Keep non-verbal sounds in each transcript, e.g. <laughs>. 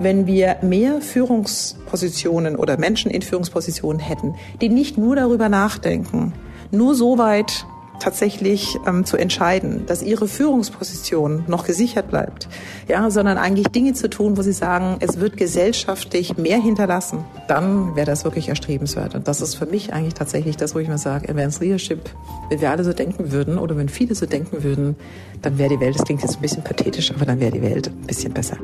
wenn wir mehr Führungspositionen oder Menschen in Führungspositionen hätten, die nicht nur darüber nachdenken, nur so weit tatsächlich ähm, zu entscheiden, dass ihre Führungsposition noch gesichert bleibt, ja, sondern eigentlich Dinge zu tun, wo sie sagen, es wird gesellschaftlich mehr hinterlassen, dann wäre das wirklich erstrebenswert. Und das ist für mich eigentlich tatsächlich das, wo ich mir sage, Advanced Leadership, wenn wir alle so denken würden oder wenn viele so denken würden, dann wäre die Welt, das klingt jetzt ein bisschen pathetisch, aber dann wäre die Welt ein bisschen besser.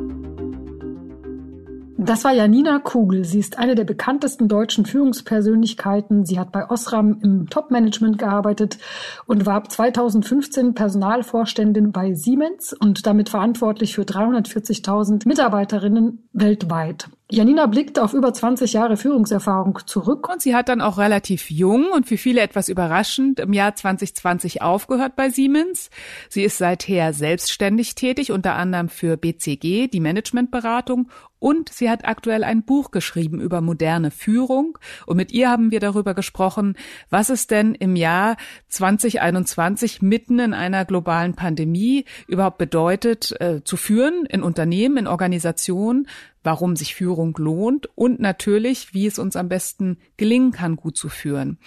Das war Janina Kugel. Sie ist eine der bekanntesten deutschen Führungspersönlichkeiten. Sie hat bei Osram im Top-Management gearbeitet und war ab 2015 Personalvorständin bei Siemens und damit verantwortlich für 340.000 Mitarbeiterinnen weltweit. Janina blickt auf über 20 Jahre Führungserfahrung zurück. Und sie hat dann auch relativ jung und für viele etwas überraschend im Jahr 2020 aufgehört bei Siemens. Sie ist seither selbstständig tätig, unter anderem für BCG, die Managementberatung und sie hat aktuell ein Buch geschrieben über moderne Führung. Und mit ihr haben wir darüber gesprochen, was es denn im Jahr 2021 mitten in einer globalen Pandemie überhaupt bedeutet, äh, zu führen in Unternehmen, in Organisationen, warum sich Führung lohnt und natürlich, wie es uns am besten gelingen kann, gut zu führen.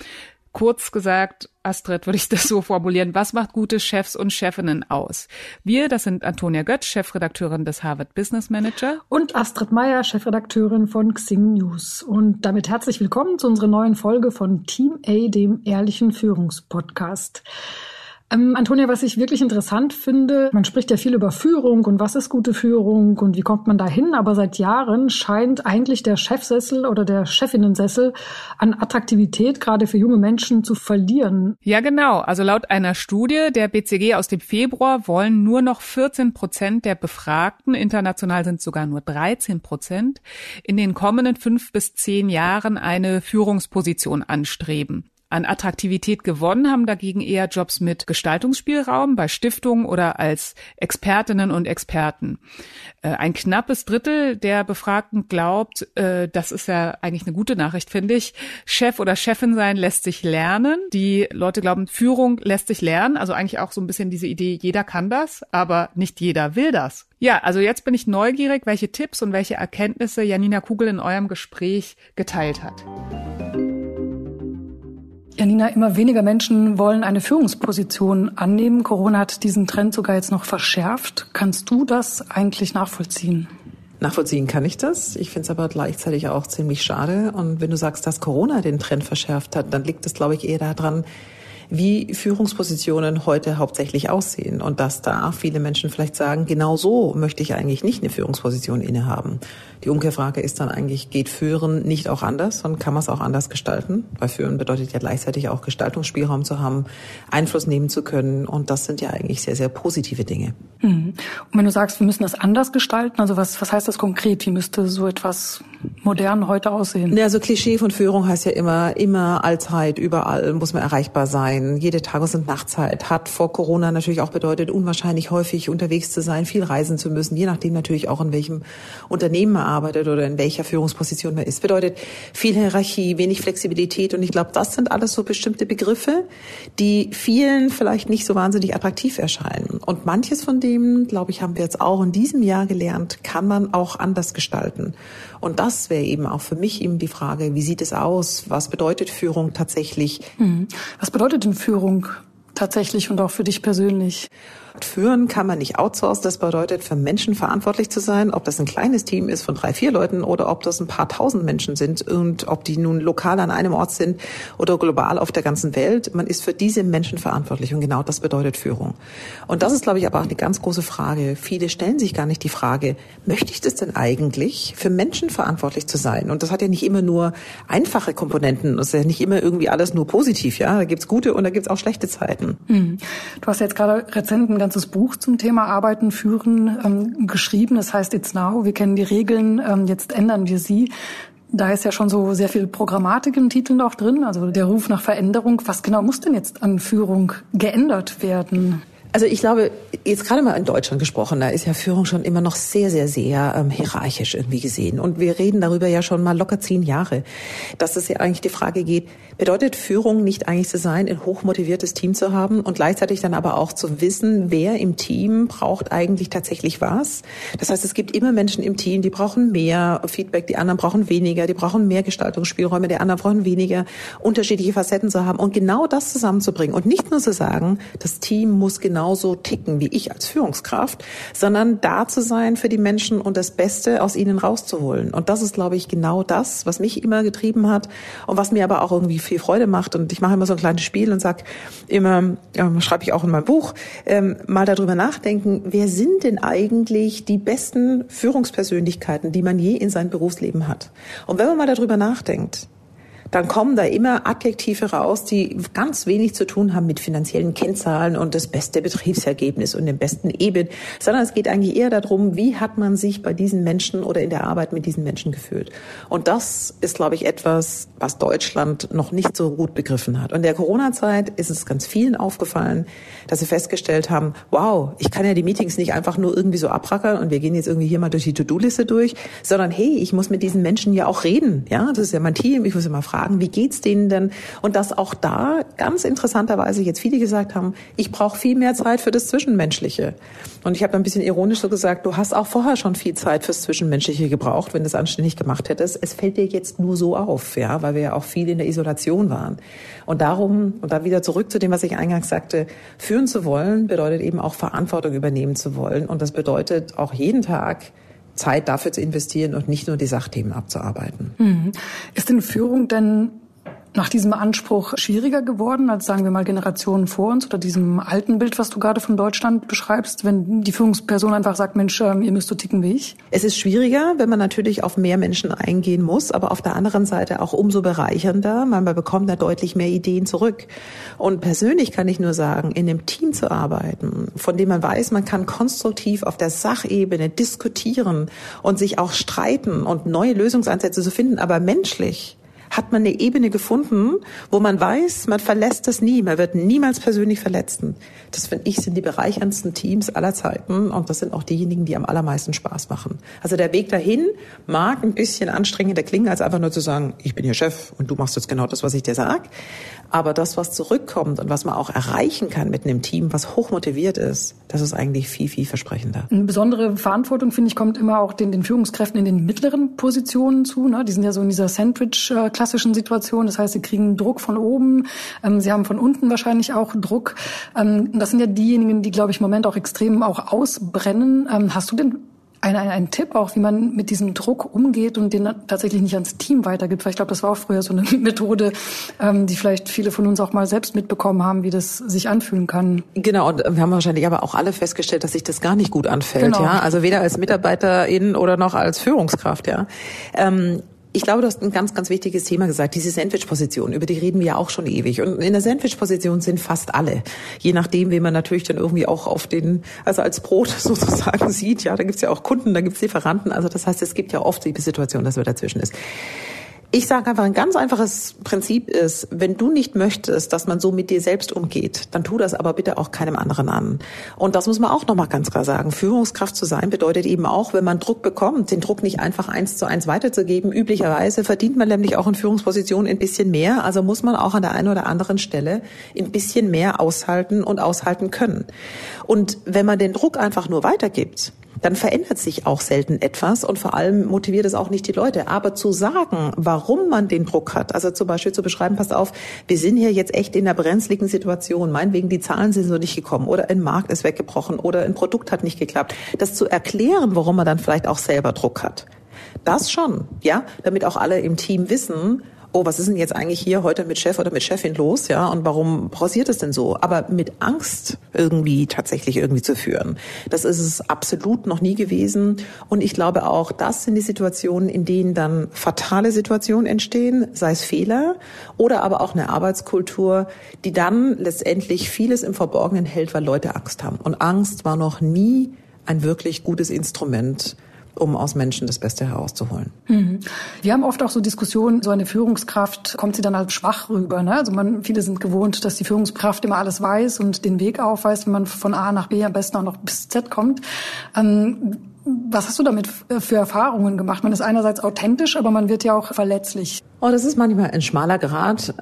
Kurz gesagt, Astrid, würde ich das so formulieren, was macht gute Chefs und Chefinnen aus? Wir, das sind Antonia Götz, Chefredakteurin des Harvard Business Manager. Und Astrid Meyer, Chefredakteurin von Xing News. Und damit herzlich willkommen zu unserer neuen Folge von Team A, dem ehrlichen Führungspodcast. Ähm, Antonia, was ich wirklich interessant finde, man spricht ja viel über Führung und was ist gute Führung und wie kommt man da hin, aber seit Jahren scheint eigentlich der Chefsessel oder der Chefinnensessel an Attraktivität gerade für junge Menschen zu verlieren. Ja, genau. Also laut einer Studie der BCG aus dem Februar wollen nur noch 14 Prozent der Befragten, international sind sogar nur 13 Prozent, in den kommenden fünf bis zehn Jahren eine Führungsposition anstreben. An Attraktivität gewonnen haben dagegen eher Jobs mit Gestaltungsspielraum bei Stiftungen oder als Expertinnen und Experten. Äh, ein knappes Drittel der Befragten glaubt, äh, das ist ja eigentlich eine gute Nachricht, finde ich, Chef oder Chefin sein lässt sich lernen. Die Leute glauben, Führung lässt sich lernen. Also eigentlich auch so ein bisschen diese Idee, jeder kann das, aber nicht jeder will das. Ja, also jetzt bin ich neugierig, welche Tipps und welche Erkenntnisse Janina Kugel in eurem Gespräch geteilt hat. Janina, immer weniger Menschen wollen eine Führungsposition annehmen. Corona hat diesen Trend sogar jetzt noch verschärft. Kannst du das eigentlich nachvollziehen? Nachvollziehen kann ich das. Ich finde es aber gleichzeitig auch ziemlich schade. Und wenn du sagst, dass Corona den Trend verschärft hat, dann liegt es, glaube ich, eher daran, wie Führungspositionen heute hauptsächlich aussehen und dass da viele Menschen vielleicht sagen, genau so möchte ich eigentlich nicht eine Führungsposition innehaben. Die Umkehrfrage ist dann eigentlich, geht Führen nicht auch anders und kann man es auch anders gestalten? Weil Führen bedeutet ja gleichzeitig auch Gestaltungsspielraum zu haben, Einfluss nehmen zu können und das sind ja eigentlich sehr, sehr positive Dinge. Mhm. Und wenn du sagst, wir müssen das anders gestalten, also was, was heißt das konkret? Wie müsste so etwas modern heute aussehen? Ja, also Klischee von Führung heißt ja immer, immer, allzeit, überall muss man erreichbar sein. Jede Tages- und Nachtzeit hat vor Corona natürlich auch bedeutet, unwahrscheinlich häufig unterwegs zu sein, viel reisen zu müssen, je nachdem natürlich auch in welchem Unternehmen man arbeitet oder in welcher Führungsposition man ist. Bedeutet viel Hierarchie, wenig Flexibilität und ich glaube, das sind alles so bestimmte Begriffe, die vielen vielleicht nicht so wahnsinnig attraktiv erscheinen. Und manches von dem, glaube ich, haben wir jetzt auch in diesem Jahr gelernt, kann man auch anders gestalten. Und das wäre eben auch für mich eben die Frage, wie sieht es aus? Was bedeutet Führung tatsächlich? Hm. Was bedeutet denn Führung tatsächlich und auch für dich persönlich? Führen kann man nicht outsourcen. Das bedeutet, für Menschen verantwortlich zu sein, ob das ein kleines Team ist von drei, vier Leuten oder ob das ein paar tausend Menschen sind und ob die nun lokal an einem Ort sind oder global auf der ganzen Welt. Man ist für diese Menschen verantwortlich und genau das bedeutet Führung. Und das ist, glaube ich, aber auch eine ganz große Frage. Viele stellen sich gar nicht die Frage, möchte ich das denn eigentlich, für Menschen verantwortlich zu sein? Und das hat ja nicht immer nur einfache Komponenten. Das ist ja nicht immer irgendwie alles nur positiv. Ja, da gibt's gute und da gibt's auch schlechte Zeiten. Hm. Du hast jetzt gerade Rezenten ganzes Buch zum Thema Arbeiten, Führen ähm, geschrieben. Das heißt It's Now. Wir kennen die Regeln, ähm, jetzt ändern wir sie. Da ist ja schon so sehr viel Programmatik im Titel noch drin, also der Ruf nach Veränderung. Was genau muss denn jetzt an Führung geändert werden? Also ich glaube, jetzt gerade mal in Deutschland gesprochen, da ist ja Führung schon immer noch sehr, sehr, sehr ähm, hierarchisch irgendwie gesehen. Und wir reden darüber ja schon mal locker zehn Jahre, dass es ja eigentlich die Frage geht, bedeutet Führung nicht eigentlich zu sein, ein hochmotiviertes Team zu haben und gleichzeitig dann aber auch zu wissen, wer im Team braucht eigentlich tatsächlich was. Das heißt, es gibt immer Menschen im Team, die brauchen mehr Feedback, die anderen brauchen weniger, die brauchen mehr Gestaltungsspielräume, die anderen brauchen weniger, unterschiedliche Facetten zu haben und genau das zusammenzubringen und nicht nur zu sagen, das Team muss genau genauso ticken wie ich als Führungskraft, sondern da zu sein für die Menschen und das Beste aus ihnen rauszuholen. Und das ist, glaube ich, genau das, was mich immer getrieben hat und was mir aber auch irgendwie viel Freude macht. Und ich mache immer so ein kleines Spiel und sage immer, ähm, schreibe ich auch in meinem Buch, ähm, mal darüber nachdenken, wer sind denn eigentlich die besten Führungspersönlichkeiten, die man je in seinem Berufsleben hat? Und wenn man mal darüber nachdenkt, dann kommen da immer Adjektive raus, die ganz wenig zu tun haben mit finanziellen Kennzahlen und das beste Betriebsergebnis und dem besten EBIT, sondern es geht eigentlich eher darum, wie hat man sich bei diesen Menschen oder in der Arbeit mit diesen Menschen gefühlt. Und das ist, glaube ich, etwas, was Deutschland noch nicht so gut begriffen hat. Und in der Corona-Zeit ist es ganz vielen aufgefallen, dass sie festgestellt haben, wow, ich kann ja die Meetings nicht einfach nur irgendwie so abrackern und wir gehen jetzt irgendwie hier mal durch die To-Do-Liste durch, sondern hey, ich muss mit diesen Menschen ja auch reden. Ja, das ist ja mein Team, ich muss immer fragen, fragen, wie geht's denen denn? Und dass auch da ganz interessanterweise jetzt viele gesagt haben, ich brauche viel mehr Zeit für das Zwischenmenschliche. Und ich habe ein bisschen ironisch so gesagt, du hast auch vorher schon viel Zeit fürs Zwischenmenschliche gebraucht, wenn du es anständig gemacht hättest. Es fällt dir jetzt nur so auf, ja, weil wir ja auch viel in der Isolation waren. Und darum, und da wieder zurück zu dem, was ich eingangs sagte, führen zu wollen, bedeutet eben auch Verantwortung übernehmen zu wollen. Und das bedeutet auch jeden Tag Zeit dafür zu investieren und nicht nur die Sachthemen abzuarbeiten. Mhm. Ist denn Führung denn nach diesem Anspruch schwieriger geworden als, sagen wir mal, Generationen vor uns oder diesem alten Bild, was du gerade von Deutschland beschreibst, wenn die Führungsperson einfach sagt, Mensch, ähm, ihr müsst so ticken wie ich? Es ist schwieriger, wenn man natürlich auf mehr Menschen eingehen muss, aber auf der anderen Seite auch umso bereichernder. Man bekommt da deutlich mehr Ideen zurück. Und persönlich kann ich nur sagen, in einem Team zu arbeiten, von dem man weiß, man kann konstruktiv auf der Sachebene diskutieren und sich auch streiten und neue Lösungsansätze zu finden, aber menschlich hat man eine Ebene gefunden, wo man weiß, man verlässt das nie, man wird niemals persönlich verletzen. Das finde ich sind die bereicherndsten Teams aller Zeiten und das sind auch diejenigen, die am allermeisten Spaß machen. Also der Weg dahin mag ein bisschen anstrengender klingen, als einfach nur zu sagen, ich bin hier Chef und du machst jetzt genau das, was ich dir sag. Aber das, was zurückkommt und was man auch erreichen kann mit einem Team, was hochmotiviert ist, das ist eigentlich viel, viel versprechender. Eine besondere Verantwortung, finde ich, kommt immer auch den, den Führungskräften in den mittleren Positionen zu. Ne? Die sind ja so in dieser Sandwich-klassischen Situation. Das heißt, sie kriegen Druck von oben. Ähm, sie haben von unten wahrscheinlich auch Druck. Ähm, das sind ja diejenigen, die, glaube ich, im Moment auch extrem auch ausbrennen. Ähm, hast du denn ein, ein, ein Tipp auch, wie man mit diesem Druck umgeht und den tatsächlich nicht ans Team weitergibt. Weil ich glaube, das war auch früher so eine <laughs> Methode, ähm, die vielleicht viele von uns auch mal selbst mitbekommen haben, wie das sich anfühlen kann. Genau, und wir haben wahrscheinlich aber auch alle festgestellt, dass sich das gar nicht gut anfällt. Genau. Ja, also weder als Mitarbeiterin oder noch als Führungskraft. Ja. Ähm, ich glaube, du hast ein ganz, ganz wichtiges Thema gesagt, diese Sandwich-Position, über die reden wir ja auch schon ewig. Und in der Sandwich-Position sind fast alle. Je nachdem, wie man natürlich dann irgendwie auch auf den, also als Brot <laughs> sozusagen sieht. Ja, da gibt's ja auch Kunden, da gibt's Lieferanten. Also das heißt, es gibt ja oft die Situation, dass man dazwischen ist. Ich sage einfach, ein ganz einfaches Prinzip ist, wenn du nicht möchtest, dass man so mit dir selbst umgeht, dann tu das aber bitte auch keinem anderen an. Und das muss man auch nochmal ganz klar sagen. Führungskraft zu sein bedeutet eben auch, wenn man Druck bekommt, den Druck nicht einfach eins zu eins weiterzugeben. Üblicherweise verdient man nämlich auch in Führungspositionen ein bisschen mehr. Also muss man auch an der einen oder anderen Stelle ein bisschen mehr aushalten und aushalten können. Und wenn man den Druck einfach nur weitergibt, dann verändert sich auch selten etwas und vor allem motiviert es auch nicht die Leute. Aber zu sagen, warum man den Druck hat, also zum Beispiel zu beschreiben, passt auf, wir sind hier jetzt echt in einer brenzligen Situation, meinetwegen die Zahlen sind so nicht gekommen oder ein Markt ist weggebrochen oder ein Produkt hat nicht geklappt. Das zu erklären, warum man dann vielleicht auch selber Druck hat. Das schon, ja, damit auch alle im Team wissen, oh, was ist denn jetzt eigentlich hier heute mit Chef oder mit Chefin los, ja, und warum pausiert es denn so? Aber mit Angst irgendwie tatsächlich irgendwie zu führen, das ist es absolut noch nie gewesen. Und ich glaube auch, das sind die Situationen, in denen dann fatale Situationen entstehen, sei es Fehler oder aber auch eine Arbeitskultur, die dann letztendlich vieles im Verborgenen hält, weil Leute Angst haben. Und Angst war noch nie ein wirklich gutes Instrument um aus Menschen das Beste herauszuholen. Mhm. Wir haben oft auch so Diskussionen, so eine Führungskraft kommt sie dann als schwach rüber. Ne? Also man, viele sind gewohnt, dass die Führungskraft immer alles weiß und den Weg aufweist, wenn man von A nach B am besten auch noch bis Z kommt. Ähm, was hast du damit für Erfahrungen gemacht? Man ist einerseits authentisch, aber man wird ja auch verletzlich. Oh, das ist manchmal ein schmaler Grad.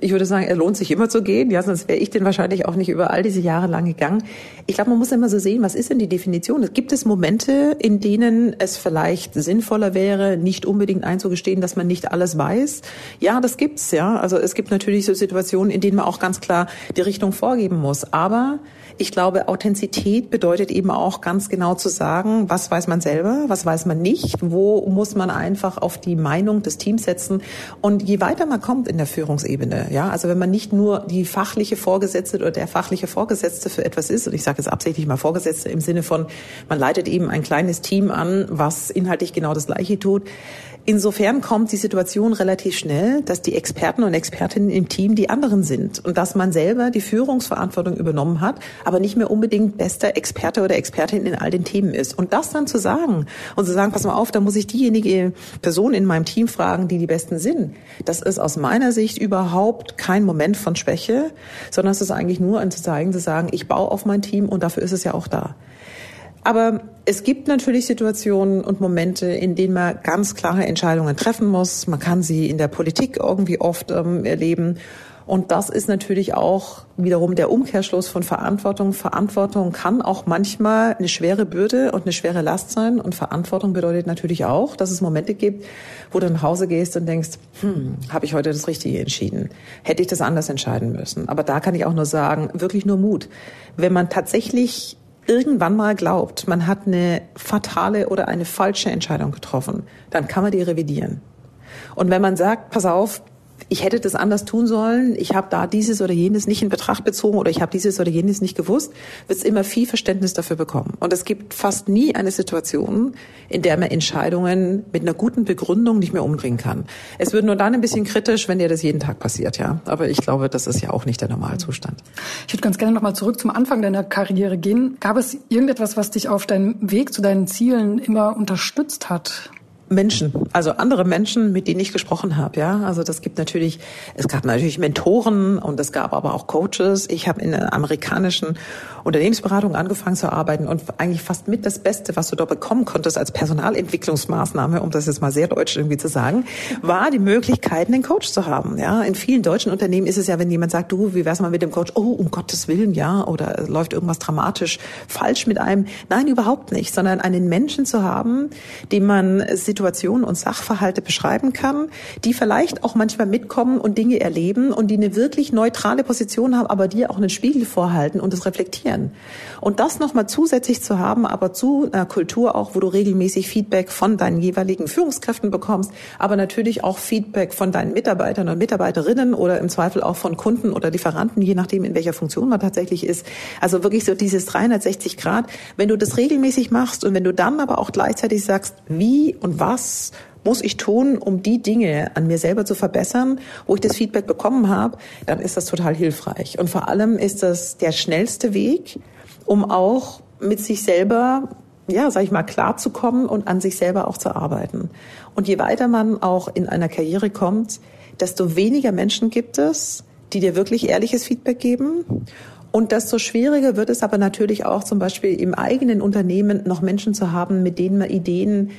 Ich würde sagen, er lohnt sich immer zu gehen. Ja, sonst wäre ich den wahrscheinlich auch nicht über all diese Jahre lang gegangen. Ich glaube, man muss immer so sehen, was ist denn die Definition? Gibt es Momente, in denen es vielleicht sinnvoller wäre, nicht unbedingt einzugestehen, dass man nicht alles weiß? Ja, das gibt's, ja. Also es gibt natürlich so Situationen, in denen man auch ganz klar die Richtung vorgeben muss. Aber ich glaube, Authentizität bedeutet eben auch ganz genau zu sagen, was weiß man selber, was weiß man nicht, wo muss man einfach auf die Meinung des Teams setzen. Und je weiter man kommt in der Führungsebene, ja, also wenn man nicht nur die fachliche Vorgesetzte oder der fachliche Vorgesetzte für etwas ist, und ich sage jetzt absichtlich mal Vorgesetzte im Sinne von, man leitet eben ein kleines Team an, was inhaltlich genau das Gleiche tut, Insofern kommt die Situation relativ schnell, dass die Experten und Expertinnen im Team die anderen sind und dass man selber die Führungsverantwortung übernommen hat, aber nicht mehr unbedingt bester Experte oder Expertin in all den Themen ist. Und das dann zu sagen und zu sagen, pass mal auf, da muss ich diejenige Person in meinem Team fragen, die die Besten sind. Das ist aus meiner Sicht überhaupt kein Moment von Schwäche, sondern es ist eigentlich nur ein zeigen, zu sagen, ich baue auf mein Team und dafür ist es ja auch da. Aber es gibt natürlich Situationen und Momente, in denen man ganz klare Entscheidungen treffen muss. Man kann sie in der Politik irgendwie oft ähm, erleben. Und das ist natürlich auch wiederum der Umkehrschluss von Verantwortung. Verantwortung kann auch manchmal eine schwere Bürde und eine schwere Last sein. Und Verantwortung bedeutet natürlich auch, dass es Momente gibt, wo du nach Hause gehst und denkst, hm, habe ich heute das Richtige entschieden? Hätte ich das anders entscheiden müssen? Aber da kann ich auch nur sagen, wirklich nur Mut. Wenn man tatsächlich irgendwann mal glaubt, man hat eine fatale oder eine falsche Entscheidung getroffen, dann kann man die revidieren. Und wenn man sagt, pass auf, ich hätte das anders tun sollen, ich habe da dieses oder jenes nicht in Betracht bezogen oder ich habe dieses oder jenes nicht gewusst, wird immer viel Verständnis dafür bekommen. Und es gibt fast nie eine Situation, in der man Entscheidungen mit einer guten Begründung nicht mehr umdrehen kann. Es wird nur dann ein bisschen kritisch, wenn dir das jeden Tag passiert, ja. Aber ich glaube, das ist ja auch nicht der Normalzustand. Ich würde ganz gerne nochmal zurück zum Anfang deiner Karriere gehen. Gab es irgendetwas, was dich auf deinem Weg zu deinen Zielen immer unterstützt hat? Menschen, also andere Menschen, mit denen ich gesprochen habe, ja. Also das gibt natürlich, es gab natürlich Mentoren und es gab aber auch Coaches. Ich habe in einer amerikanischen Unternehmensberatung angefangen zu arbeiten und eigentlich fast mit das Beste, was du da bekommen konntest als Personalentwicklungsmaßnahme, um das jetzt mal sehr deutsch irgendwie zu sagen, war die Möglichkeit, einen Coach zu haben. Ja, in vielen deutschen Unternehmen ist es ja, wenn jemand sagt, du, wie wär's mal mit dem Coach? Oh, um Gottes Willen, ja, oder läuft irgendwas dramatisch falsch mit einem? Nein, überhaupt nicht, sondern einen Menschen zu haben, dem man Situationen und Sachverhalte beschreiben kann, die vielleicht auch manchmal mitkommen und Dinge erleben und die eine wirklich neutrale Position haben, aber dir auch einen Spiegel vorhalten und es reflektieren. Und das nochmal zusätzlich zu haben, aber zu einer Kultur auch, wo du regelmäßig Feedback von deinen jeweiligen Führungskräften bekommst, aber natürlich auch Feedback von deinen Mitarbeitern und Mitarbeiterinnen oder im Zweifel auch von Kunden oder Lieferanten, je nachdem, in welcher Funktion man tatsächlich ist. Also wirklich so dieses 360 Grad. Wenn du das regelmäßig machst und wenn du dann aber auch gleichzeitig sagst, wie und was muss ich tun, um die Dinge an mir selber zu verbessern, wo ich das Feedback bekommen habe, dann ist das total hilfreich. Und vor allem ist das der schnellste Weg, um auch mit sich selber, ja, sag ich mal, klarzukommen und an sich selber auch zu arbeiten. Und je weiter man auch in einer Karriere kommt, desto weniger Menschen gibt es, die dir wirklich ehrliches Feedback geben. Und desto schwieriger wird es aber natürlich auch zum Beispiel im eigenen Unternehmen noch Menschen zu haben, mit denen man Ideen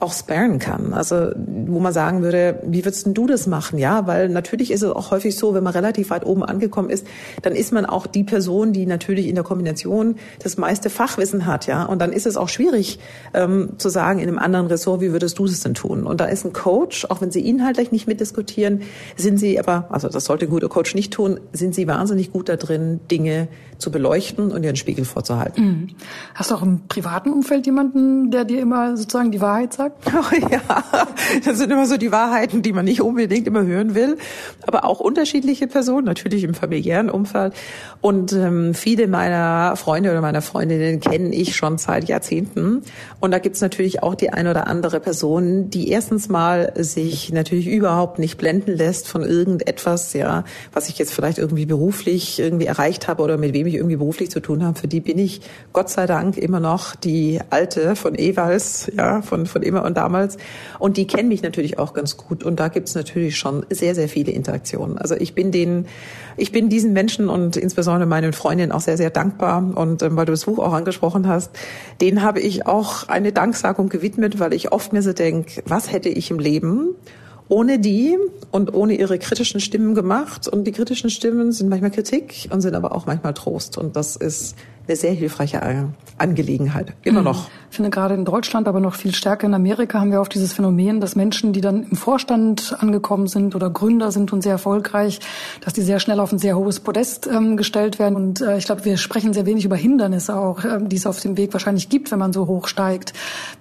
auch sparen kann. Also wo man sagen würde, wie würdest denn du das machen? Ja, weil natürlich ist es auch häufig so, wenn man relativ weit oben angekommen ist, dann ist man auch die Person, die natürlich in der Kombination das meiste Fachwissen hat. Ja, und dann ist es auch schwierig ähm, zu sagen in einem anderen Ressort, wie würdest du es denn tun? Und da ist ein Coach, auch wenn sie inhaltlich nicht mitdiskutieren, sind sie aber, also das sollte ein guter Coach nicht tun, sind sie wahnsinnig gut da drin, Dinge zu beleuchten und ihren Spiegel vorzuhalten. Mhm. Hast du auch im privaten Umfeld jemanden, der dir immer sozusagen die Wahrheit sagt? Oh, <laughs> ja, das sind immer so die Wahrheiten, die man nicht unbedingt immer hören will. Aber auch unterschiedliche Personen, natürlich im familiären Umfeld. Und ähm, viele meiner Freunde oder meiner Freundinnen kenne ich schon seit Jahrzehnten. Und da gibt's natürlich auch die eine oder andere Person, die erstens mal sich natürlich überhaupt nicht blenden lässt von irgendetwas, ja, was ich jetzt vielleicht irgendwie beruflich irgendwie erreicht habe oder mit wem ich irgendwie beruflich zu tun habe, für die bin ich Gott sei Dank immer noch die alte von Ewals, ja, von, von immer und damals. Und die kennen mich natürlich auch ganz gut. Und da gibt es natürlich schon sehr, sehr viele Interaktionen. Also ich bin denen, ich bin diesen Menschen und insbesondere meinen Freundinnen auch sehr, sehr dankbar. Und ähm, weil du das Buch auch angesprochen hast, denen habe ich auch eine Danksagung gewidmet, weil ich oft mir so denke, was hätte ich im Leben ohne die und ohne ihre kritischen Stimmen gemacht. Und die kritischen Stimmen sind manchmal Kritik und sind aber auch manchmal Trost. Und das ist eine sehr hilfreiche Angelegenheit. Immer mhm. noch. Ich finde gerade in Deutschland, aber noch viel stärker in Amerika haben wir auch dieses Phänomen, dass Menschen, die dann im Vorstand angekommen sind oder Gründer sind und sehr erfolgreich, dass die sehr schnell auf ein sehr hohes Podest ähm, gestellt werden. Und äh, ich glaube, wir sprechen sehr wenig über Hindernisse auch, äh, die es auf dem Weg wahrscheinlich gibt, wenn man so hoch steigt.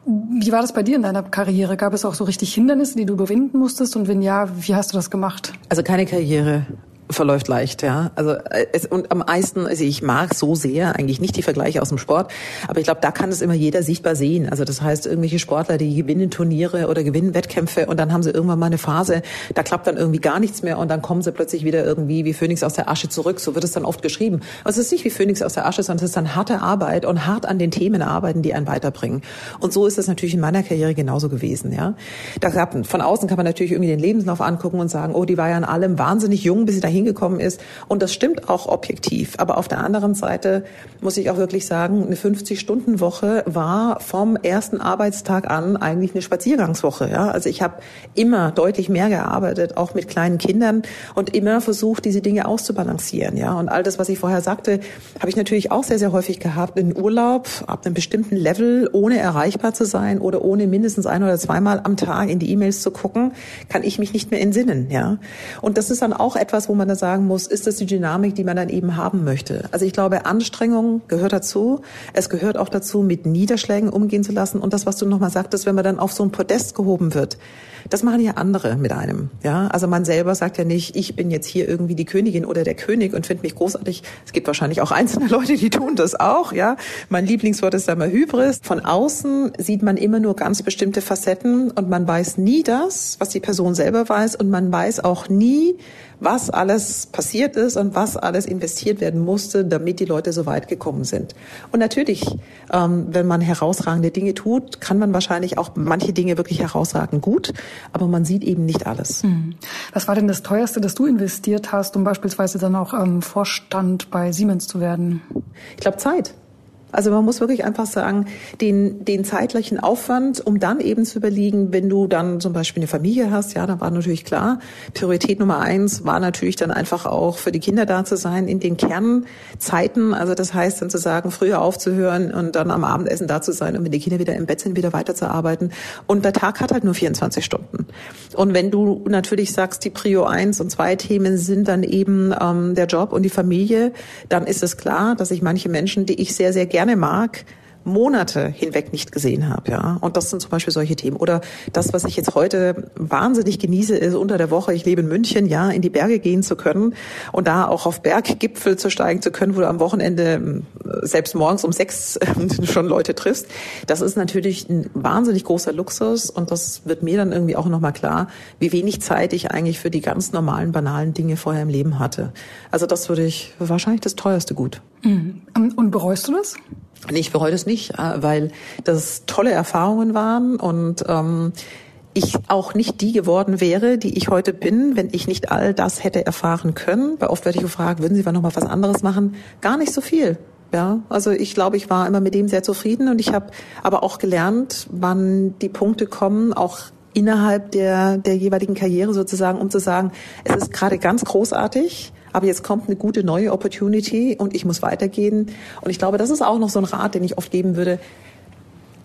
Wie war das bei dir in deiner Karriere? Gab es auch so richtig Hindernisse, die du überwinden musstest? Und wenn ja, wie hast du das gemacht? Also keine Karriere verläuft leicht, ja. Also äh, es, und am meisten, also ich mag so sehr eigentlich nicht die Vergleiche aus dem Sport, aber ich glaube, da kann es immer jeder sichtbar sehen. Also das heißt, irgendwelche Sportler, die gewinnen Turniere oder gewinnen Wettkämpfe und dann haben sie irgendwann mal eine Phase, da klappt dann irgendwie gar nichts mehr und dann kommen sie plötzlich wieder irgendwie wie Phönix aus der Asche zurück. So wird es dann oft geschrieben. Also es ist nicht wie Phönix aus der Asche, sondern es ist dann harte Arbeit und hart an den Themen arbeiten, die einen weiterbringen. Und so ist es natürlich in meiner Karriere genauso gewesen, ja. Da gab, von außen kann man natürlich irgendwie den Lebenslauf angucken und sagen, oh, die war ja in allem wahnsinnig jung, bis sie dahin hingekommen ist. Und das stimmt auch objektiv. Aber auf der anderen Seite muss ich auch wirklich sagen, eine 50-Stunden-Woche war vom ersten Arbeitstag an eigentlich eine Spaziergangswoche. Ja? Also ich habe immer deutlich mehr gearbeitet, auch mit kleinen Kindern und immer versucht, diese Dinge auszubalancieren. Ja? Und all das, was ich vorher sagte, habe ich natürlich auch sehr, sehr häufig gehabt. In Urlaub ab einem bestimmten Level, ohne erreichbar zu sein oder ohne mindestens ein oder zweimal am Tag in die E-Mails zu gucken, kann ich mich nicht mehr entsinnen. Ja? Und das ist dann auch etwas, wo man da sagen muss, ist das die Dynamik, die man dann eben haben möchte. Also ich glaube, Anstrengung gehört dazu. Es gehört auch dazu, mit Niederschlägen umgehen zu lassen. Und das, was du nochmal sagtest, wenn man dann auf so ein Podest gehoben wird, das machen ja andere mit einem. Ja, also man selber sagt ja nicht, ich bin jetzt hier irgendwie die Königin oder der König und finde mich großartig. Es gibt wahrscheinlich auch einzelne <laughs> Leute, die tun das auch. Ja, mein Lieblingswort ist da mal Hybris. Von außen sieht man immer nur ganz bestimmte Facetten und man weiß nie das, was die Person selber weiß und man weiß auch nie, was alles passiert ist und was alles investiert werden musste, damit die Leute so weit gekommen sind. Und natürlich, ähm, wenn man herausragende Dinge tut, kann man wahrscheinlich auch manche Dinge wirklich herausragend gut, aber man sieht eben nicht alles. Hm. Was war denn das teuerste, das du investiert hast, um beispielsweise dann auch ähm, Vorstand bei Siemens zu werden? Ich glaube Zeit. Also man muss wirklich einfach sagen, den, den zeitlichen Aufwand, um dann eben zu überlegen, wenn du dann zum Beispiel eine Familie hast, ja, da war natürlich klar, Priorität Nummer eins war natürlich dann einfach auch für die Kinder da zu sein in den Kernzeiten. Also das heißt dann zu sagen, früher aufzuhören und dann am Abendessen da zu sein und wenn die Kinder wieder im Bett sind, wieder weiterzuarbeiten. Und der Tag hat halt nur 24 Stunden. Und wenn du natürlich sagst, die Prio eins und zwei Themen sind dann eben ähm, der Job und die Familie, dann ist es klar, dass ich manche Menschen, die ich sehr, sehr gerne gerne mag, Monate hinweg nicht gesehen habe, ja. Und das sind zum Beispiel solche Themen. Oder das, was ich jetzt heute wahnsinnig genieße, ist unter der Woche, ich lebe in München, ja, in die Berge gehen zu können und da auch auf Berggipfel zu steigen zu können, wo du am Wochenende selbst morgens um sechs <laughs> schon Leute triffst. Das ist natürlich ein wahnsinnig großer Luxus und das wird mir dann irgendwie auch nochmal klar, wie wenig Zeit ich eigentlich für die ganz normalen, banalen Dinge vorher im Leben hatte. Also das würde ich wahrscheinlich das teuerste Gut. Mhm. Und bereust du das? Ich bereue das nicht, äh, weil das tolle Erfahrungen waren und ähm, ich auch nicht die geworden wäre, die ich heute bin, wenn ich nicht all das hätte erfahren können. Weil oft werde ich gefragt, würden Sie noch mal was anderes machen? Gar nicht so viel. Ja, also ich glaube, ich war immer mit dem sehr zufrieden und ich habe aber auch gelernt, wann die Punkte kommen, auch innerhalb der, der jeweiligen Karriere sozusagen, um zu sagen, es ist gerade ganz großartig, aber jetzt kommt eine gute neue Opportunity und ich muss weitergehen. Und ich glaube, das ist auch noch so ein Rat, den ich oft geben würde.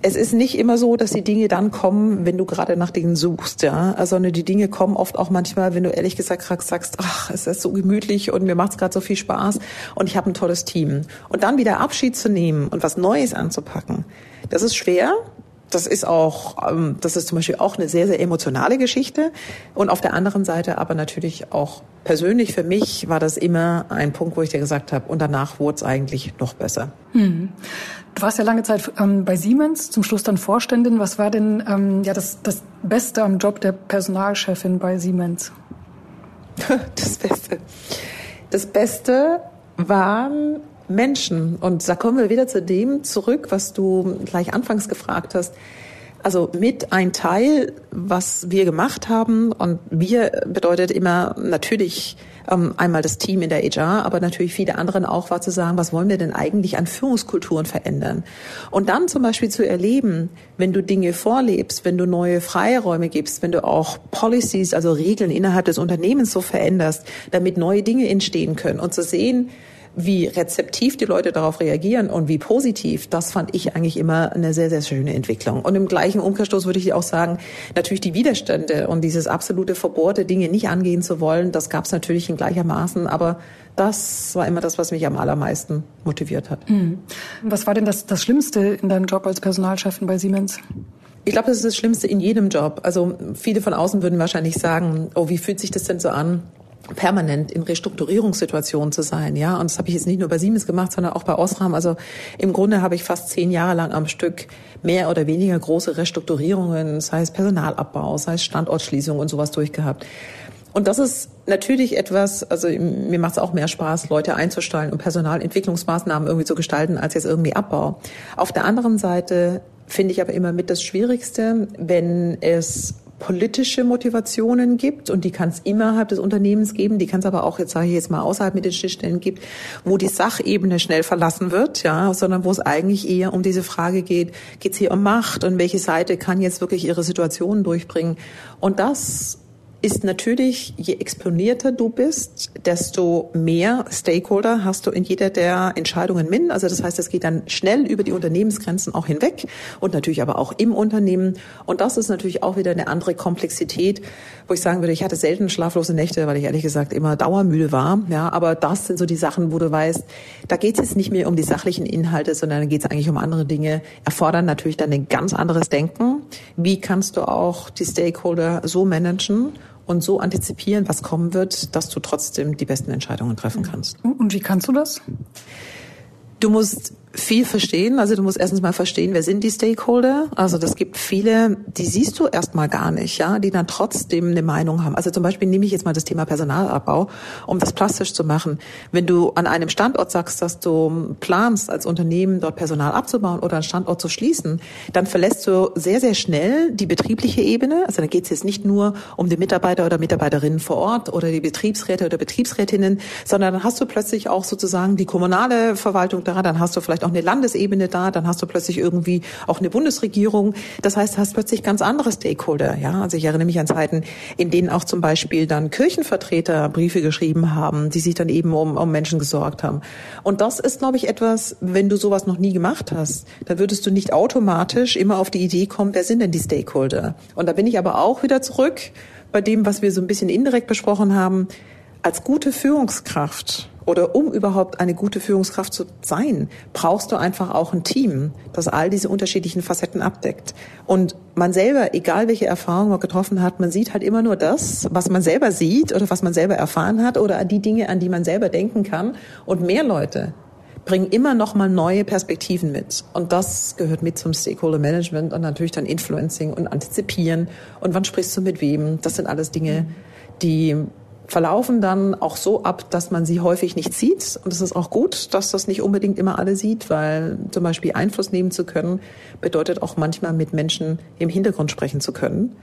Es ist nicht immer so, dass die Dinge dann kommen, wenn du gerade nach denen suchst, ja. Also die Dinge kommen oft auch manchmal, wenn du ehrlich gesagt sagst, ach, es ist so gemütlich und mir macht es gerade so viel Spaß und ich habe ein tolles Team. Und dann wieder Abschied zu nehmen und was Neues anzupacken, das ist schwer, das ist auch, ähm, das ist zum Beispiel auch eine sehr, sehr emotionale Geschichte. Und auf der anderen Seite aber natürlich auch persönlich für mich war das immer ein Punkt, wo ich dir gesagt habe, und danach wurde es eigentlich noch besser. Hm. Du warst ja lange Zeit ähm, bei Siemens, zum Schluss dann Vorständin. Was war denn ähm, ja das, das Beste am Job der Personalchefin bei Siemens? <laughs> Das Beste. Das Beste waren Menschen. Und da kommen wir wieder zu dem zurück, was du gleich anfangs gefragt hast. Also mit ein Teil, was wir gemacht haben und wir bedeutet immer natürlich ähm, einmal das Team in der HR, aber natürlich viele anderen auch war zu sagen, was wollen wir denn eigentlich an Führungskulturen verändern? Und dann zum Beispiel zu erleben, wenn du Dinge vorlebst, wenn du neue Freiräume gibst, wenn du auch Policies, also Regeln innerhalb des Unternehmens so veränderst, damit neue Dinge entstehen können und zu sehen, wie rezeptiv die Leute darauf reagieren und wie positiv, das fand ich eigentlich immer eine sehr, sehr schöne Entwicklung. Und im gleichen Umkehrstoß würde ich auch sagen, natürlich die Widerstände und dieses absolute Verbohrte, Dinge nicht angehen zu wollen, das gab es natürlich in gleichermaßen, aber das war immer das, was mich am allermeisten motiviert hat. Mhm. Was war denn das, das Schlimmste in deinem Job als Personalchefin bei Siemens? Ich glaube, das ist das Schlimmste in jedem Job. Also viele von außen würden wahrscheinlich sagen, oh, wie fühlt sich das denn so an? Permanent in Restrukturierungssituationen zu sein, ja. Und das habe ich jetzt nicht nur bei Siemens gemacht, sondern auch bei Osram. Also im Grunde habe ich fast zehn Jahre lang am Stück mehr oder weniger große Restrukturierungen, sei es Personalabbau, sei es Standortschließung und sowas durchgehabt. Und das ist natürlich etwas, also mir macht es auch mehr Spaß, Leute einzustellen und Personalentwicklungsmaßnahmen irgendwie zu gestalten, als jetzt irgendwie Abbau. Auf der anderen Seite finde ich aber immer mit das Schwierigste, wenn es politische Motivationen gibt und die kann es innerhalb des Unternehmens geben, die kann es aber auch jetzt sage ich jetzt mal außerhalb mit den Schnittstellen gibt, wo die Sachebene schnell verlassen wird, ja, sondern wo es eigentlich eher um diese Frage geht, geht es hier um Macht und welche Seite kann jetzt wirklich ihre Situation durchbringen? Und das ist natürlich, je exponierter du bist, desto mehr Stakeholder hast du in jeder der Entscheidungen min. Also das heißt, es geht dann schnell über die Unternehmensgrenzen auch hinweg und natürlich aber auch im Unternehmen. Und das ist natürlich auch wieder eine andere Komplexität, wo ich sagen würde, ich hatte selten schlaflose Nächte, weil ich ehrlich gesagt immer dauermüde war. Ja, aber das sind so die Sachen, wo du weißt, da geht es jetzt nicht mehr um die sachlichen Inhalte, sondern da geht es eigentlich um andere Dinge, erfordern natürlich dann ein ganz anderes Denken. Wie kannst du auch die Stakeholder so managen? Und so antizipieren, was kommen wird, dass du trotzdem die besten Entscheidungen treffen kannst. Und wie kannst du das? Du musst viel verstehen. Also du musst erstens mal verstehen, wer sind die Stakeholder. Also das gibt viele, die siehst du erstmal gar nicht, ja, die dann trotzdem eine Meinung haben. Also zum Beispiel nehme ich jetzt mal das Thema Personalabbau, um das plastisch zu machen. Wenn du an einem Standort sagst, dass du planst, als Unternehmen dort Personal abzubauen oder einen Standort zu schließen, dann verlässt du sehr, sehr schnell die betriebliche Ebene. Also da geht es jetzt nicht nur um die Mitarbeiter oder Mitarbeiterinnen vor Ort oder die Betriebsräte oder Betriebsrätinnen, sondern dann hast du plötzlich auch sozusagen die kommunale Verwaltung da, dann hast du vielleicht vielleicht auch eine Landesebene da, dann hast du plötzlich irgendwie auch eine Bundesregierung. Das heißt, hast plötzlich ganz andere Stakeholder. Ja, also ich erinnere mich an Zeiten, in denen auch zum Beispiel dann Kirchenvertreter Briefe geschrieben haben, die sich dann eben um, um Menschen gesorgt haben. Und das ist, glaube ich, etwas, wenn du sowas noch nie gemacht hast, dann würdest du nicht automatisch immer auf die Idee kommen, wer sind denn die Stakeholder? Und da bin ich aber auch wieder zurück bei dem, was wir so ein bisschen indirekt besprochen haben. Als gute Führungskraft oder um überhaupt eine gute Führungskraft zu sein, brauchst du einfach auch ein Team, das all diese unterschiedlichen Facetten abdeckt. Und man selber, egal welche Erfahrung man getroffen hat, man sieht halt immer nur das, was man selber sieht oder was man selber erfahren hat oder die Dinge, an die man selber denken kann. Und mehr Leute bringen immer noch mal neue Perspektiven mit. Und das gehört mit zum Stakeholder Management und natürlich dann Influencing und Antizipieren. Und wann sprichst du mit wem? Das sind alles Dinge, die verlaufen dann auch so ab, dass man sie häufig nicht sieht. Und es ist auch gut, dass das nicht unbedingt immer alle sieht, weil zum Beispiel Einfluss nehmen zu können, bedeutet auch manchmal mit Menschen im Hintergrund sprechen zu können.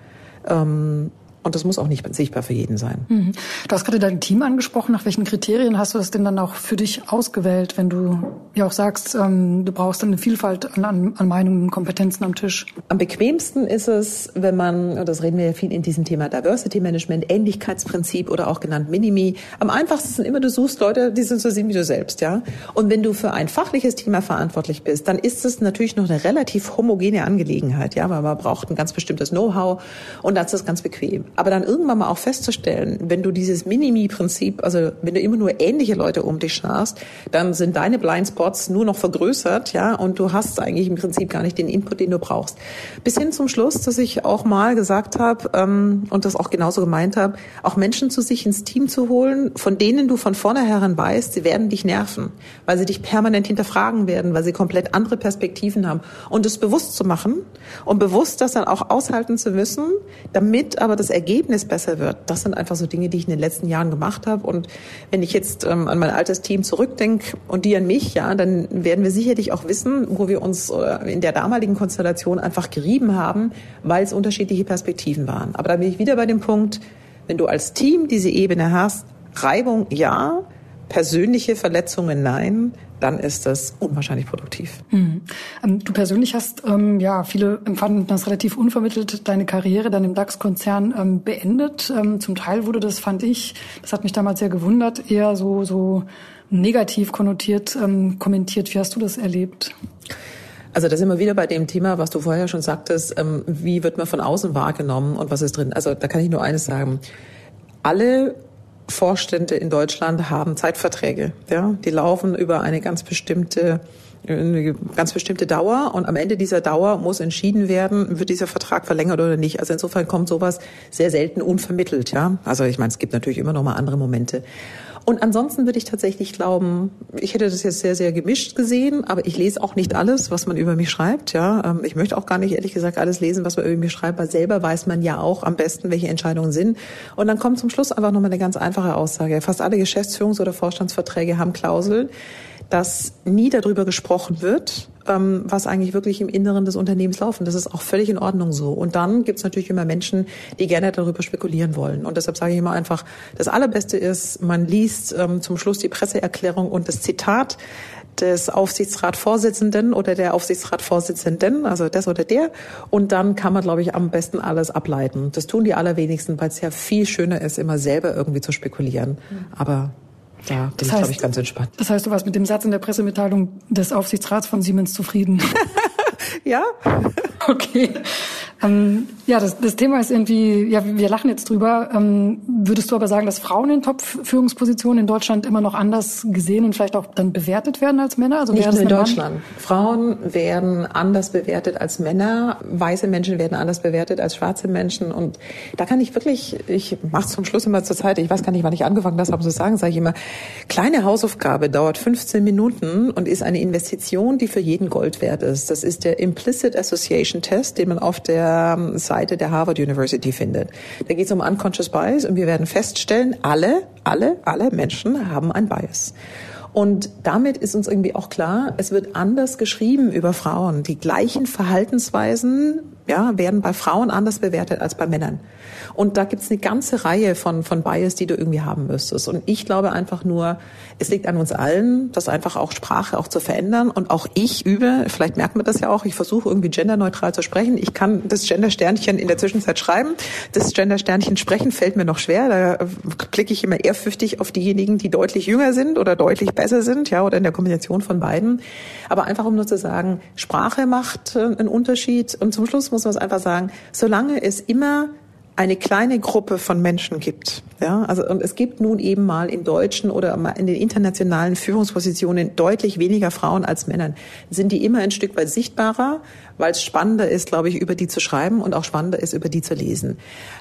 Ähm, und das muss auch nicht sichtbar für jeden sein. Mhm. Du hast gerade dein Team angesprochen. Nach welchen Kriterien hast du das denn dann auch für dich ausgewählt, wenn du ja auch sagst, ähm, du brauchst dann eine Vielfalt an, an, an Meinungen und Kompetenzen am Tisch? Am bequemsten ist es, wenn man, und das reden wir ja viel in diesem Thema Diversity Management, Ähnlichkeitsprinzip oder auch genannt Minimi. Am einfachsten sind immer, du suchst Leute, die sind so sind wie du selbst, ja. Und wenn du für ein fachliches Thema verantwortlich bist, dann ist es natürlich noch eine relativ homogene Angelegenheit, ja, weil man braucht ein ganz bestimmtes Know-how und das ist ganz bequem. Aber dann irgendwann mal auch festzustellen, wenn du dieses Minimi-Prinzip, also wenn du immer nur ähnliche Leute um dich scharst, dann sind deine Blindspots nur noch vergrößert, ja, und du hast eigentlich im Prinzip gar nicht den Input, den du brauchst. Bis hin zum Schluss, dass ich auch mal gesagt habe ähm, und das auch genauso gemeint habe, auch Menschen zu sich ins Team zu holen, von denen du von vornherein weißt, sie werden dich nerven, weil sie dich permanent hinterfragen werden, weil sie komplett andere Perspektiven haben. Und es bewusst zu machen und bewusst das dann auch aushalten zu müssen, damit aber das Ergebnis besser wird, das sind einfach so Dinge, die ich in den letzten Jahren gemacht habe. Und wenn ich jetzt ähm, an mein altes Team zurückdenke und die an mich, ja, dann werden wir sicherlich auch wissen, wo wir uns äh, in der damaligen Konstellation einfach gerieben haben, weil es unterschiedliche Perspektiven waren. Aber da bin ich wieder bei dem Punkt, wenn du als Team diese Ebene hast, Reibung ja, persönliche Verletzungen nein, dann ist das unwahrscheinlich produktiv. Mhm. Du persönlich hast, ähm, ja, viele empfanden das relativ unvermittelt, deine Karriere dann im DAX-Konzern ähm, beendet. Ähm, zum Teil wurde das, fand ich, das hat mich damals sehr gewundert, eher so, so negativ konnotiert ähm, kommentiert. Wie hast du das erlebt? Also da sind wir wieder bei dem Thema, was du vorher schon sagtest, ähm, wie wird man von außen wahrgenommen und was ist drin. Also da kann ich nur eines sagen. Alle Vorstände in Deutschland haben Zeitverträge. Ja? Die laufen über eine ganz bestimmte eine ganz bestimmte Dauer und am Ende dieser Dauer muss entschieden werden, wird dieser Vertrag verlängert oder nicht. Also insofern kommt sowas sehr selten unvermittelt, ja. Also ich meine, es gibt natürlich immer noch mal andere Momente. Und ansonsten würde ich tatsächlich glauben, ich hätte das jetzt sehr, sehr gemischt gesehen, aber ich lese auch nicht alles, was man über mich schreibt. Ja, ähm, ich möchte auch gar nicht ehrlich gesagt alles lesen, was man über mich schreibt, weil selber weiß man ja auch am besten, welche Entscheidungen sind. Und dann kommt zum Schluss einfach nochmal eine ganz einfache Aussage. Fast alle Geschäftsführungs- oder Vorstandsverträge haben Klauseln, dass nie darüber gesprochen wird, ähm, was eigentlich wirklich im Inneren des Unternehmens laufen. Das ist auch völlig in Ordnung so. Und dann gibt es natürlich immer Menschen, die gerne darüber spekulieren wollen. Und deshalb sage ich immer einfach, das Allerbeste ist, man liest ähm, zum Schluss die Presseerklärung und das Zitat des Aufsichtsratsvorsitzenden oder der Aufsichtsratsvorsitzenden, also das oder der. Und dann kann man, glaube ich, am besten alles ableiten. Das tun die allerwenigsten, weil es ja viel schöner ist, immer selber irgendwie zu spekulieren. Aber da bin das ich, glaube ich, ganz entspannt. Das heißt, du warst mit dem Satz in der Pressemitteilung des Aufsichtsrats von Siemens zufrieden? <laughs> ja. okay. Ähm, ja, das, das Thema ist irgendwie, ja, wir lachen jetzt drüber. Ähm, würdest du aber sagen, dass Frauen in Top-Führungspositionen in Deutschland immer noch anders gesehen und vielleicht auch dann bewertet werden als Männer? Also Nicht nur in Deutschland. Mann? Frauen werden anders bewertet als Männer. Weiße Menschen werden anders bewertet als schwarze Menschen. Und da kann ich wirklich, ich mache zum Schluss immer zur Zeit, ich weiß gar nicht, wann ich angefangen habe, aber so sagen, sage ich immer, kleine Hausaufgabe dauert 15 Minuten und ist eine Investition, die für jeden Gold wert ist. Das ist der Implicit Association Test, den man auf der ähm, Seite der Harvard University findet. Da geht es um Unconscious Bias und wir werden feststellen, alle, alle, alle Menschen haben ein Bias. Und damit ist uns irgendwie auch klar, es wird anders geschrieben über Frauen. Die gleichen Verhaltensweisen ja, werden bei Frauen anders bewertet als bei Männern. Und da gibt's eine ganze Reihe von, von Bias, die du irgendwie haben müsstest. Und ich glaube einfach nur, es liegt an uns allen, das einfach auch Sprache auch zu verändern. Und auch ich übe, vielleicht merkt man das ja auch, ich versuche irgendwie genderneutral zu sprechen. Ich kann das Gendersternchen in der Zwischenzeit schreiben. Das Gendersternchen sprechen fällt mir noch schwer. Da klicke ich immer ehrfürchtig auf diejenigen, die deutlich jünger sind oder deutlich besser sind, ja, oder in der Kombination von beiden. Aber einfach um nur zu sagen, Sprache macht äh, einen Unterschied. Und zum Schluss muss man es einfach sagen, solange es immer eine kleine Gruppe von Menschen gibt. Ja, also und es gibt nun eben mal in deutschen oder in den internationalen Führungspositionen deutlich weniger Frauen als Männern. Sind die immer ein Stück weit sichtbarer, weil es spannender ist, glaube ich, über die zu schreiben und auch spannender ist, über die zu lesen.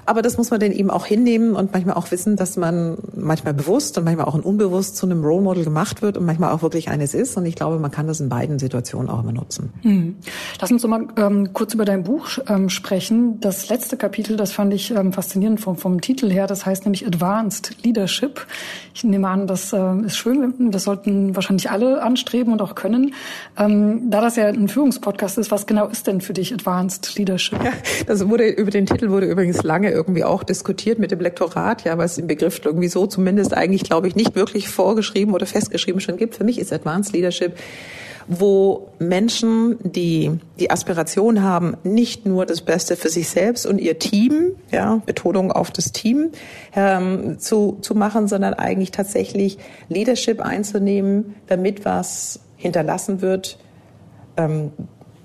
Aber das muss man dann eben auch hinnehmen und manchmal auch wissen, dass man manchmal bewusst und manchmal auch unbewusst zu einem Role Model gemacht wird und manchmal auch wirklich eines ist. Und ich glaube, man kann das in beiden Situationen auch immer nutzen. Hm. Lass uns doch mal ähm, kurz über dein Buch ähm, sprechen. Das letzte Kapitel, das fand ich ähm, faszinierend vom, vom Titel her. Das heißt nämlich Advanced Leadership. Ich nehme an, das äh, ist schön. Das sollten wahrscheinlich alle anstreben und auch können. Ähm, da das ja ein Führungspodcast ist, was genau ist denn für dich Advanced Leadership? Ja, das wurde über den Titel wurde übrigens lange irgendwie auch diskutiert mit dem Lektorat, ja, weil es den Begriff irgendwie so zumindest eigentlich, glaube ich, nicht wirklich vorgeschrieben oder festgeschrieben schon gibt. Für mich ist Advanced Leadership wo Menschen, die die Aspiration haben, nicht nur das Beste für sich selbst und ihr Team, ja, Betonung auf das Team, ähm, zu, zu machen, sondern eigentlich tatsächlich Leadership einzunehmen, damit was hinterlassen wird, ähm,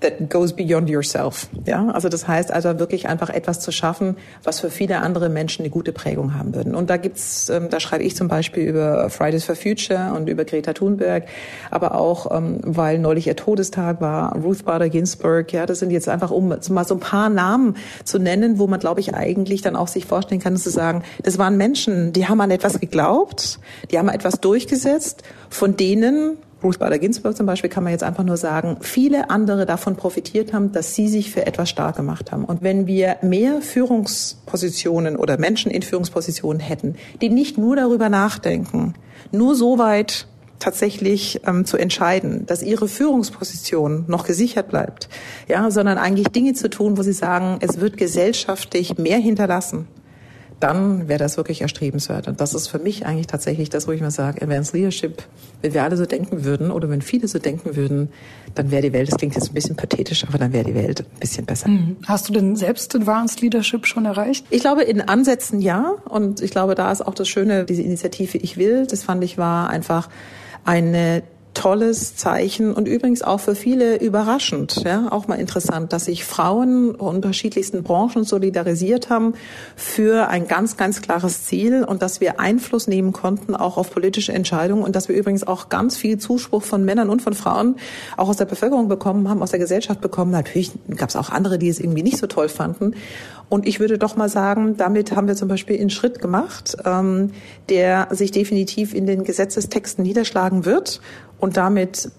that goes beyond yourself. Ja, also das heißt also wirklich einfach etwas zu schaffen, was für viele andere Menschen eine gute Prägung haben würden. Und da gibt's, ähm, da schreibe ich zum Beispiel über Fridays for Future und über Greta Thunberg, aber auch, ähm, weil neulich ihr Todestag war, Ruth Bader Ginsburg. Ja, das sind jetzt einfach, um mal so ein paar Namen zu nennen, wo man, glaube ich, eigentlich dann auch sich vorstellen kann, zu sagen, das waren Menschen, die haben an etwas geglaubt, die haben etwas durchgesetzt, von denen Ruth Bader Ginsburg zum Beispiel kann man jetzt einfach nur sagen, viele andere davon profitiert haben, dass sie sich für etwas stark gemacht haben. Und wenn wir mehr Führungspositionen oder Menschen in Führungspositionen hätten, die nicht nur darüber nachdenken, nur so weit tatsächlich ähm, zu entscheiden, dass ihre Führungsposition noch gesichert bleibt, ja, sondern eigentlich Dinge zu tun, wo sie sagen, es wird gesellschaftlich mehr hinterlassen dann wäre das wirklich erstrebenswert. Und das ist für mich eigentlich tatsächlich das, wo ich mal sage, Advanced Leadership, wenn wir alle so denken würden oder wenn viele so denken würden, dann wäre die Welt, das klingt jetzt ein bisschen pathetisch, aber dann wäre die Welt ein bisschen besser. Mhm. Hast du denn selbst Advanced Leadership schon erreicht? Ich glaube, in Ansätzen ja. Und ich glaube, da ist auch das Schöne, diese Initiative Ich will, das fand ich war einfach eine tolles Zeichen und übrigens auch für viele überraschend, ja, auch mal interessant, dass sich Frauen unterschiedlichsten Branchen solidarisiert haben für ein ganz, ganz klares Ziel und dass wir Einfluss nehmen konnten auch auf politische Entscheidungen und dass wir übrigens auch ganz viel Zuspruch von Männern und von Frauen auch aus der Bevölkerung bekommen haben, aus der Gesellschaft bekommen. Natürlich gab es auch andere, die es irgendwie nicht so toll fanden. Und ich würde doch mal sagen, damit haben wir zum Beispiel einen Schritt gemacht, ähm, der sich definitiv in den Gesetzestexten niederschlagen wird und damit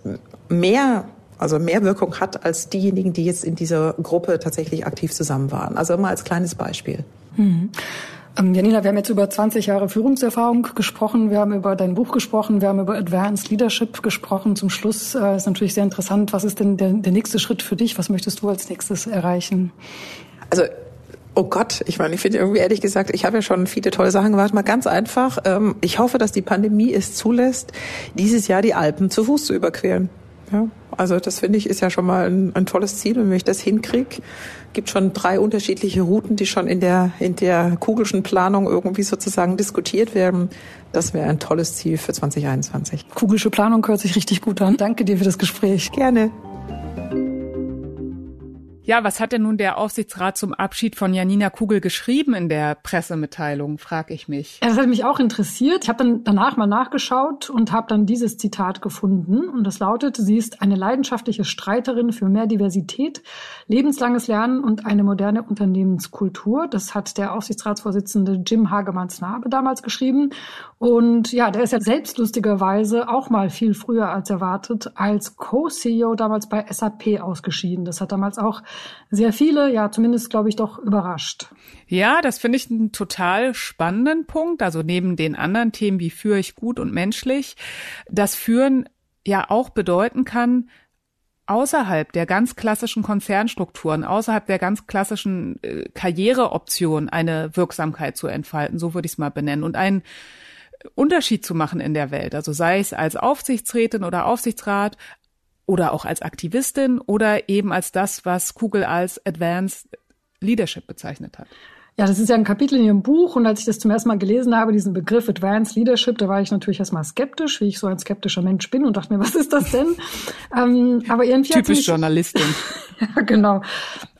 mehr also mehr Wirkung hat als diejenigen, die jetzt in dieser Gruppe tatsächlich aktiv zusammen waren. Also immer als kleines Beispiel. Mhm. Ähm, Janina, wir haben jetzt über 20 Jahre Führungserfahrung gesprochen, wir haben über dein Buch gesprochen, wir haben über Advanced Leadership gesprochen. Zum Schluss äh, ist natürlich sehr interessant, was ist denn der, der nächste Schritt für dich? Was möchtest du als nächstes erreichen? Also Oh Gott, ich meine, ich finde irgendwie ehrlich gesagt, ich habe ja schon viele tolle Sachen gemacht. Mal ganz einfach. Ähm, ich hoffe, dass die Pandemie es zulässt, dieses Jahr die Alpen zu Fuß zu überqueren. Ja, also das finde ich ist ja schon mal ein, ein tolles Ziel. Und wenn ich das hinkriege, gibt schon drei unterschiedliche Routen, die schon in der in der kugelschen Planung irgendwie sozusagen diskutiert werden. Das wäre ein tolles Ziel für 2021. Kugelsche Planung hört sich richtig gut an. Danke dir für das Gespräch. Gerne. Ja, was hat denn nun der Aufsichtsrat zum Abschied von Janina Kugel geschrieben in der Pressemitteilung, frage ich mich. Das hat mich auch interessiert. Ich habe dann danach mal nachgeschaut und habe dann dieses Zitat gefunden. Und das lautet, sie ist eine leidenschaftliche Streiterin für mehr Diversität, lebenslanges Lernen und eine moderne Unternehmenskultur. Das hat der Aufsichtsratsvorsitzende Jim Hagemanns-Nabe damals geschrieben. Und ja, der ist ja selbstlustigerweise auch mal viel früher als erwartet als Co-CEO damals bei SAP ausgeschieden. Das hat damals auch sehr viele, ja zumindest glaube ich doch überrascht. Ja, das finde ich einen total spannenden Punkt. Also neben den anderen Themen wie führe ich gut und menschlich, dass Führen ja auch bedeuten kann, außerhalb der ganz klassischen Konzernstrukturen, außerhalb der ganz klassischen äh, Karriereoptionen eine Wirksamkeit zu entfalten, so würde ich es mal benennen, und einen Unterschied zu machen in der Welt. Also sei es als Aufsichtsrätin oder Aufsichtsrat, oder auch als Aktivistin oder eben als das, was Kugel als Advanced Leadership bezeichnet hat. Ja, das ist ja ein Kapitel in Ihrem Buch und als ich das zum ersten Mal gelesen habe, diesen Begriff Advanced Leadership, da war ich natürlich erstmal skeptisch, wie ich so ein skeptischer Mensch bin und dachte mir, <laughs> was ist das denn? ähm, aber irgendwie Typisch mich, Journalistin. <laughs> ja, genau.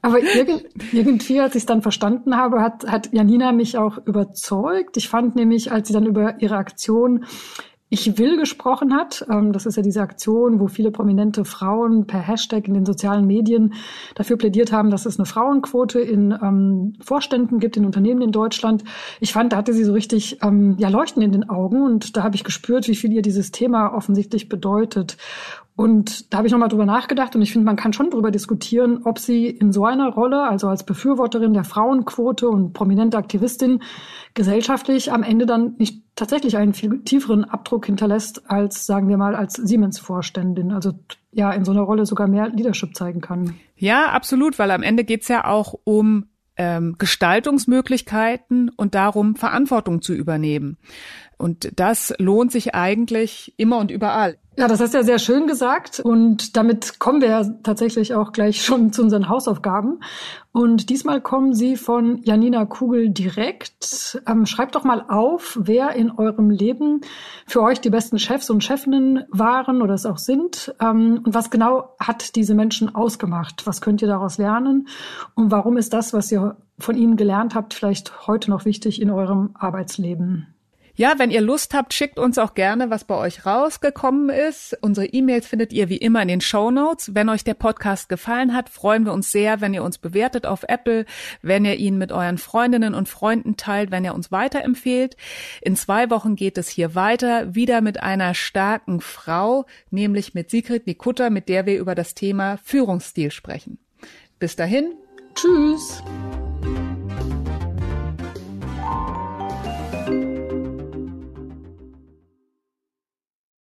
Aber irgendwie, als ich es dann verstanden habe, hat, hat Janina mich auch überzeugt. Ich fand nämlich, als sie dann über ihre Aktion ich will gesprochen hat. Ähm, das ist ja diese Aktion, wo viele prominente Frauen per Hashtag in den sozialen Medien dafür plädiert haben, dass es eine Frauenquote in ähm, Vorständen gibt, in Unternehmen in Deutschland. Ich fand, da hatte sie so richtig ähm, ja, Leuchten in den Augen und da habe ich gespürt, wie viel ihr dieses Thema offensichtlich bedeutet. Und da habe ich nochmal drüber nachgedacht und ich finde, man kann schon drüber diskutieren, ob sie in so einer Rolle, also als Befürworterin der Frauenquote und prominente Aktivistin, gesellschaftlich am Ende dann nicht tatsächlich einen viel tieferen Abdruck hinterlässt, als, sagen wir mal, als Siemens-Vorständin. Also ja, in so einer Rolle sogar mehr Leadership zeigen kann. Ja, absolut, weil am Ende geht's ja auch um ähm, Gestaltungsmöglichkeiten und darum, Verantwortung zu übernehmen. Und das lohnt sich eigentlich immer und überall. Ja, das hast du ja sehr schön gesagt. Und damit kommen wir ja tatsächlich auch gleich schon zu unseren Hausaufgaben. Und diesmal kommen sie von Janina Kugel direkt. Ähm, schreibt doch mal auf, wer in eurem Leben für euch die besten Chefs und Chefinnen waren oder es auch sind. Ähm, und was genau hat diese Menschen ausgemacht? Was könnt ihr daraus lernen? Und warum ist das, was ihr von ihnen gelernt habt, vielleicht heute noch wichtig in eurem Arbeitsleben? Ja, wenn ihr Lust habt, schickt uns auch gerne, was bei euch rausgekommen ist. Unsere E-Mails findet ihr wie immer in den Show Notes. Wenn euch der Podcast gefallen hat, freuen wir uns sehr, wenn ihr uns bewertet auf Apple, wenn ihr ihn mit euren Freundinnen und Freunden teilt, wenn ihr uns weiterempfehlt. In zwei Wochen geht es hier weiter, wieder mit einer starken Frau, nämlich mit Sigrid Nikutta, mit der wir über das Thema Führungsstil sprechen. Bis dahin. Tschüss.